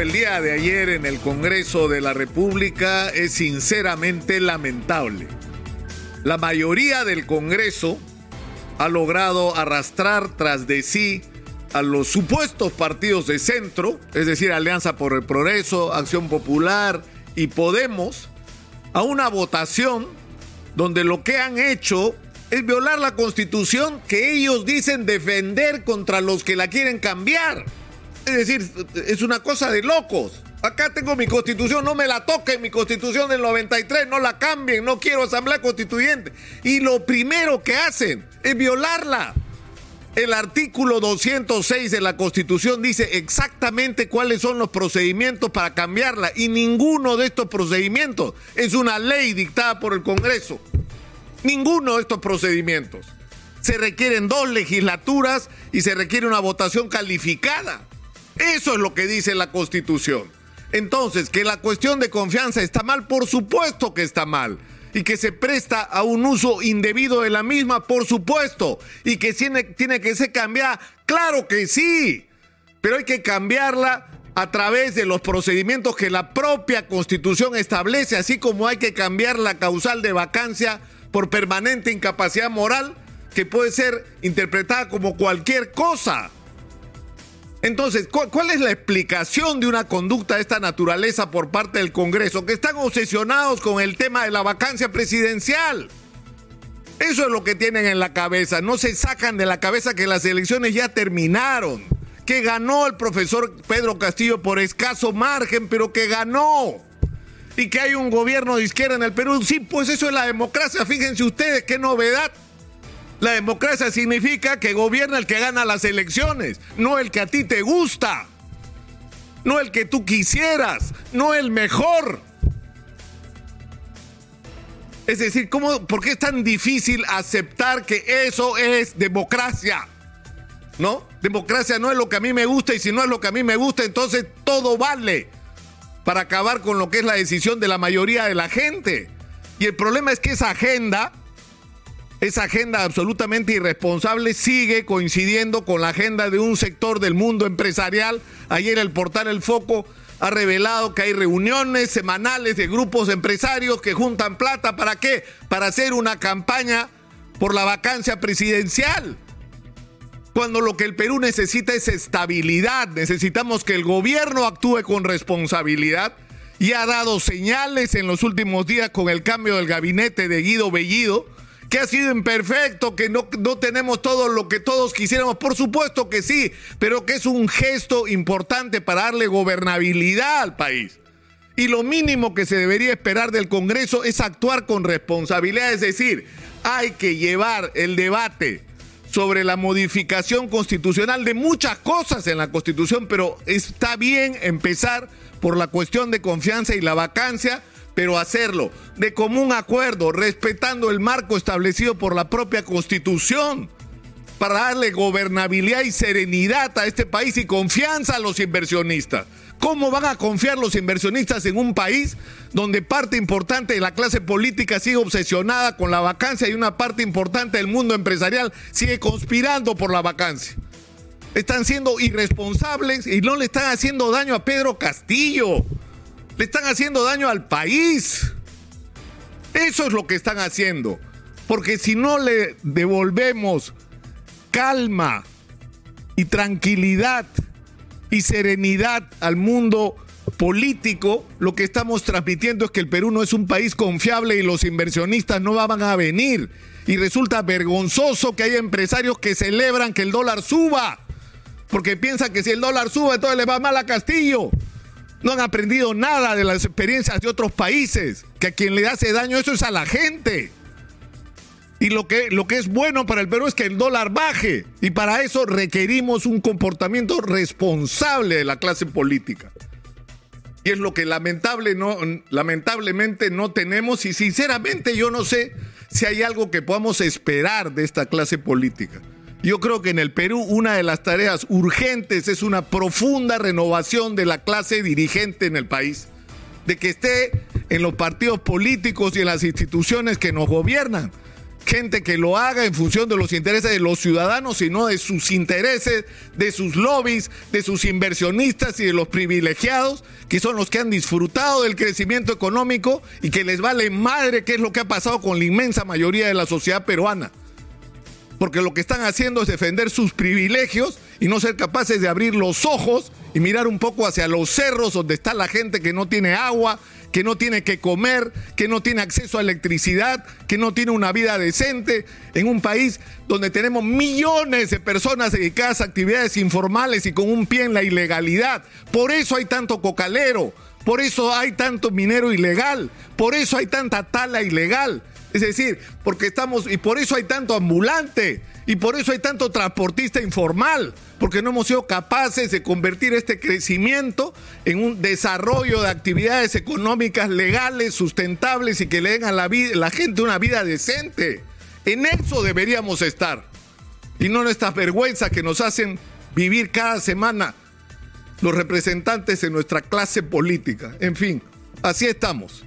el día de ayer en el Congreso de la República es sinceramente lamentable. La mayoría del Congreso ha logrado arrastrar tras de sí a los supuestos partidos de centro, es decir, Alianza por el Progreso, Acción Popular y Podemos, a una votación donde lo que han hecho es violar la constitución que ellos dicen defender contra los que la quieren cambiar. Es decir, es una cosa de locos. Acá tengo mi constitución, no me la toquen, mi constitución del 93, no la cambien, no quiero asamblea constituyente. Y lo primero que hacen es violarla. El artículo 206 de la Constitución dice exactamente cuáles son los procedimientos para cambiarla y ninguno de estos procedimientos es una ley dictada por el Congreso. Ninguno de estos procedimientos. Se requieren dos legislaturas y se requiere una votación calificada. Eso es lo que dice la Constitución. Entonces, que la cuestión de confianza está mal, por supuesto que está mal y que se presta a un uso indebido de la misma, por supuesto, y que tiene, tiene que ser cambiada, claro que sí, pero hay que cambiarla a través de los procedimientos que la propia constitución establece, así como hay que cambiar la causal de vacancia por permanente incapacidad moral, que puede ser interpretada como cualquier cosa. Entonces, ¿cuál, es la explicación de una conducta de esta naturaleza por parte del Congreso? Que están obsesionados con el tema de la vacancia presidencial. Eso es lo que tienen en la cabeza. No se sacan de la cabeza que las elecciones ya terminaron. Que ganó el profesor Pedro Castillo por escaso margen, pero que ganó. Y que hay un gobierno de izquierda en el Perú. Sí, pues eso es la democracia. Fíjense ustedes qué novedad. La democracia significa que gobierna el que gana las elecciones, no el que a ti te gusta, no el que tú quisieras, no el mejor. Es decir, ¿cómo, ¿por qué es tan difícil aceptar que eso es democracia? ¿No? Democracia no es lo que a mí me gusta y si no es lo que a mí me gusta, entonces todo vale para acabar con lo que es la decisión de la mayoría de la gente. Y el problema es que esa agenda esa agenda absolutamente irresponsable sigue coincidiendo con la agenda de un sector del mundo empresarial. Ayer el portal El Foco ha revelado que hay reuniones semanales de grupos empresarios que juntan plata. ¿Para qué? Para hacer una campaña por la vacancia presidencial. Cuando lo que el Perú necesita es estabilidad, necesitamos que el gobierno actúe con responsabilidad y ha dado señales en los últimos días con el cambio del gabinete de Guido Bellido que ha sido imperfecto, que no, no tenemos todo lo que todos quisiéramos. Por supuesto que sí, pero que es un gesto importante para darle gobernabilidad al país. Y lo mínimo que se debería esperar del Congreso es actuar con responsabilidad, es decir, hay que llevar el debate sobre la modificación constitucional de muchas cosas en la Constitución, pero está bien empezar por la cuestión de confianza y la vacancia pero hacerlo de común acuerdo, respetando el marco establecido por la propia Constitución, para darle gobernabilidad y serenidad a este país y confianza a los inversionistas. ¿Cómo van a confiar los inversionistas en un país donde parte importante de la clase política sigue obsesionada con la vacancia y una parte importante del mundo empresarial sigue conspirando por la vacancia? Están siendo irresponsables y no le están haciendo daño a Pedro Castillo le están haciendo daño al país. Eso es lo que están haciendo. Porque si no le devolvemos calma y tranquilidad y serenidad al mundo político, lo que estamos transmitiendo es que el Perú no es un país confiable y los inversionistas no van a venir. Y resulta vergonzoso que haya empresarios que celebran que el dólar suba, porque piensan que si el dólar sube, entonces le va mal a Castillo. No han aprendido nada de las experiencias de otros países, que a quien le hace daño eso es a la gente. Y lo que, lo que es bueno para el Perú es que el dólar baje. Y para eso requerimos un comportamiento responsable de la clase política. Y es lo que lamentable no, lamentablemente no tenemos. Y sinceramente yo no sé si hay algo que podamos esperar de esta clase política. Yo creo que en el Perú una de las tareas urgentes es una profunda renovación de la clase dirigente en el país, de que esté en los partidos políticos y en las instituciones que nos gobiernan, gente que lo haga en función de los intereses de los ciudadanos y no de sus intereses, de sus lobbies, de sus inversionistas y de los privilegiados, que son los que han disfrutado del crecimiento económico y que les vale madre qué es lo que ha pasado con la inmensa mayoría de la sociedad peruana. Porque lo que están haciendo es defender sus privilegios y no ser capaces de abrir los ojos y mirar un poco hacia los cerros donde está la gente que no tiene agua, que no tiene que comer, que no tiene acceso a electricidad, que no tiene una vida decente, en un país donde tenemos millones de personas dedicadas a actividades informales y con un pie en la ilegalidad. Por eso hay tanto cocalero, por eso hay tanto minero ilegal, por eso hay tanta tala ilegal. Es decir, porque estamos, y por eso hay tanto ambulante, y por eso hay tanto transportista informal, porque no hemos sido capaces de convertir este crecimiento en un desarrollo de actividades económicas legales, sustentables y que le den a la, la gente una vida decente. En eso deberíamos estar. Y no en estas vergüenzas que nos hacen vivir cada semana los representantes de nuestra clase política. En fin, así estamos.